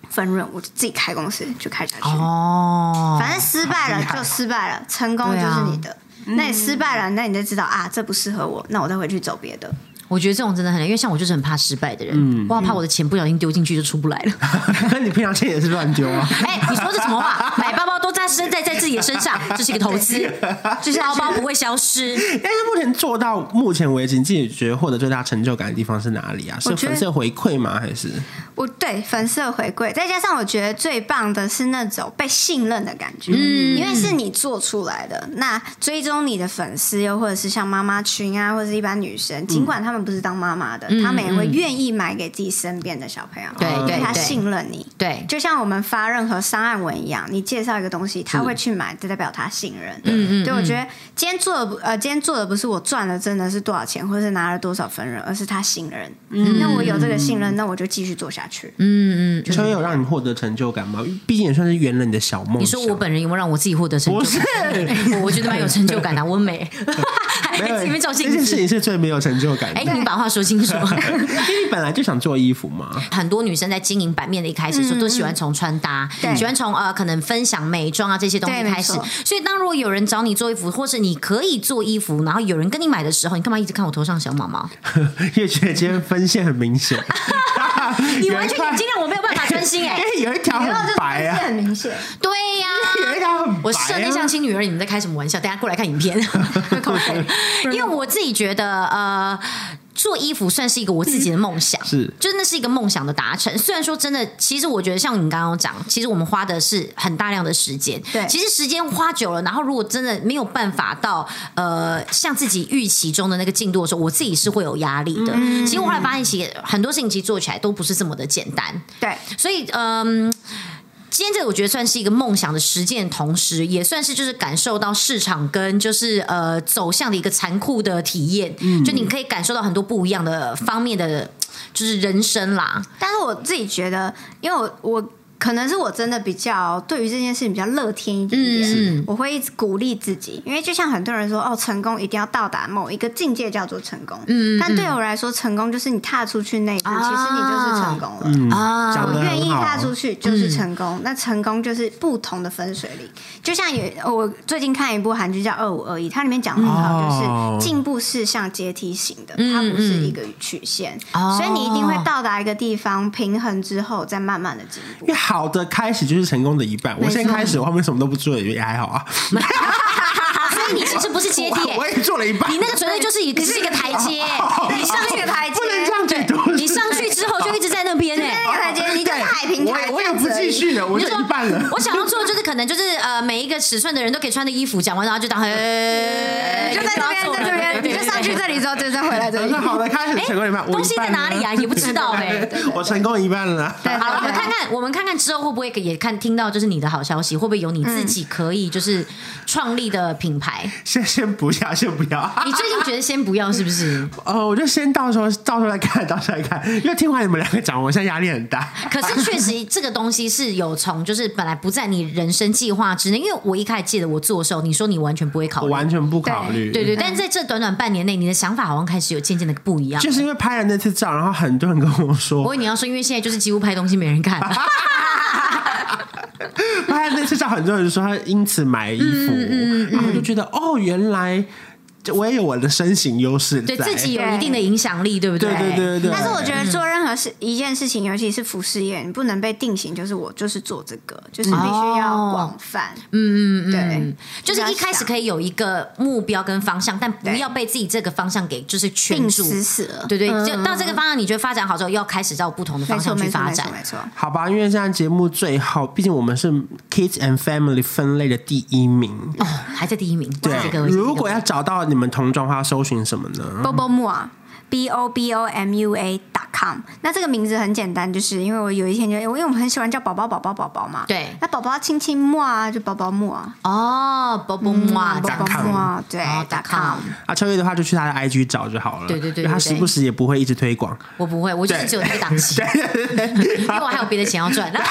分润？我就自己开公司就开下去。哦，反正失败了就失败了，成功就是你的。那你失败了，那你就知道啊，这不适合我，那我再回去走别的。我觉得这种真的很难，因为像我就是很怕失败的人，嗯、我好怕我的钱不小心丢进去就出不来了。那你平常钱也是乱丢啊？哎、欸，你说这什么话？买包包都在身在在自己的身上，这是一个投资，就是包包不会消失。但是目前做到目前为止，你自己觉得获得最大成就感的地方是哪里啊？是粉丝回馈吗？还是我对粉丝回馈，再加上我觉得最棒的是那种被信任的感觉，嗯，因为是你做出来的，那追踪你的粉丝，又或者是像妈妈群啊，或者是一般女生，尽管他们不是当妈妈的。他们也会愿意买给自己身边的小朋友，对，因为他信任你。对，就像我们发任何商案文一样，你介绍一个东西，他会去买，就代表他信任。嗯嗯，对，我觉得今天做的呃，今天做的不是我赚了真的是多少钱，或者是拿了多少分润，而是他信任。嗯，那我有这个信任，那我就继续做下去。嗯嗯，所以有让你获得成就感吗？毕竟也算是圆了你的小梦。你说我本人有没有让我自己获得成就感？不是，我觉得蛮有成就感的。我美，还给自己找心这件事情是最没有成就感的。哎，你把话说清楚。因为你本来就想做衣服嘛，很多女生在经营版面的一开始时候都喜欢从穿搭，嗯、喜欢从呃可能分享美妆啊这些东西开始。所以当如果有人找你做衣服，或是你可以做衣服，然后有人跟你买的时候，你干嘛一直看我头上小毛毛？因为觉得今天分线很明显，你完全眼睛让我没有办法专心哎、欸，因为有一条很白啊，很明显，对呀、啊，有一条很白、啊，我设定相亲女儿，你们在开什么玩笑？大家过来看影片，因为我自己觉得呃。做衣服算是一个我自己的梦想，嗯、是，就那是一个梦想的达成。虽然说真的，其实我觉得像你刚刚讲，其实我们花的是很大量的时间。对，其实时间花久了，然后如果真的没有办法到呃像自己预期中的那个进度的时候，我自己是会有压力的。嗯、其实我后来发现，其实很多事情其实做起来都不是这么的简单。对，所以嗯。呃今天这个我觉得算是一个梦想的实践，同时也算是就是感受到市场跟就是呃走向的一个残酷的体验。嗯，就你可以感受到很多不一样的方面的，就是人生啦。但是我自己觉得，因为我我。可能是我真的比较对于这件事情比较乐天一点点，嗯、我会一直鼓励自己，因为就像很多人说，哦，成功一定要到达某一个境界叫做成功，嗯，但对我来说，成功就是你踏出去那一步，啊、其实你就是成功了，啊、嗯，我愿意踏出去就是成功，嗯、那成功就是不同的分水岭，就像有我最近看一部韩剧叫《二五二一》，它里面讲的很好，就是进步是像阶梯型的，它不是一个曲线，嗯、所以你一定会到达一个地方平衡之后，再慢慢的进步。好的开始就是成功的一半。我现在开始，我后面什么都不做也还好啊。所以你其实不是阶梯，我也做了一半。你那个纯粹就是一，是一个台阶，你上去的台阶，不能这样解读。你上去之后就一直在那边呢，台阶，你就是海平台。我也不继续了，我就一半了。我想要做的就是可能就是呃每一个尺寸的人都可以穿的衣服，讲完然后就当，就在这边，在这边，你就上去这里之后就再回来这里。好的，开始成功一半，东西在哪里啊？也不知道哎。我成功一半了。对，好，我们看看，我们看看之后会不会也看听到就是你的好消息，会不会有你自己可以就是创立的品牌？先 先不要，先不要。你最近觉得先不要是不是？呃，我就先到时候到时候来看，到时候来看。因为听完你们两个讲，我现在压力很大。可是确实这个东西是有从就是本来不在你人生计划之内，因为我一开始记得我做的时候，你说你完全不会考虑，我完全不考虑。对对，对，但在这短短半年内，你的想法好像开始有渐渐的不一样。就是因为拍了那次照，然后很多人跟我说，我以你要说，因为现在就是几乎拍东西没人看。拍了那次上，很多人说他因此买衣服，嗯嗯嗯、然后就觉得哦，原来。我也有我的身形优势，对自己有一定的影响力，对不对？对对对对。但是我觉得做任何事一件事情，尤其是服饰业，你不能被定型，就是我就是做这个，就是必须要广泛。嗯嗯嗯，对，就是一开始可以有一个目标跟方向，但不要被自己这个方向给就是圈住死死了。对对，就到这个方向，你觉得发展好之后，要开始到不同的方向去发展。没错，好吧，因为现在节目最后，毕竟我们是 Kids and Family 分类的第一名哦，还在第一名。对，如果要找到。你们童装花搜寻什么呢？波波木啊 b o b o m u a dot com。那这个名字很简单，就是因为我有一天就因为我们很喜欢叫宝宝宝宝宝宝嘛。对。那宝宝亲亲摸啊，就宝宝摸啊。哦，宝宝摸啊，宝宝摸啊，对，dot com。啊，超越的话就去他的 IG 找就好了。对对对，他时不时也不会一直推广。我不会，我就是只有那个档期。对对对，因为我还有别的钱要赚。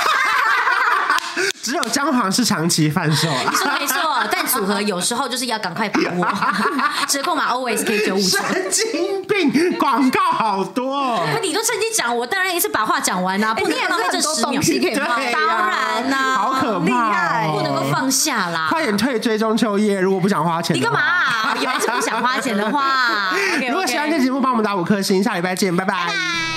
只有姜黄是长期贩售，你说没错，但组合有时候就是要赶快把握，折扣码 always K 九五折。神经病，广告好多。不，你都趁机讲，我当然也是把话讲完啊。不能浪费这十秒。当然啦，好可怕，不能够放下啦。快点退追踪秋叶，如果不想花钱。你干嘛？有人是不想花钱的话，如果喜欢这节目，帮我们打五颗星，下礼拜见，拜拜。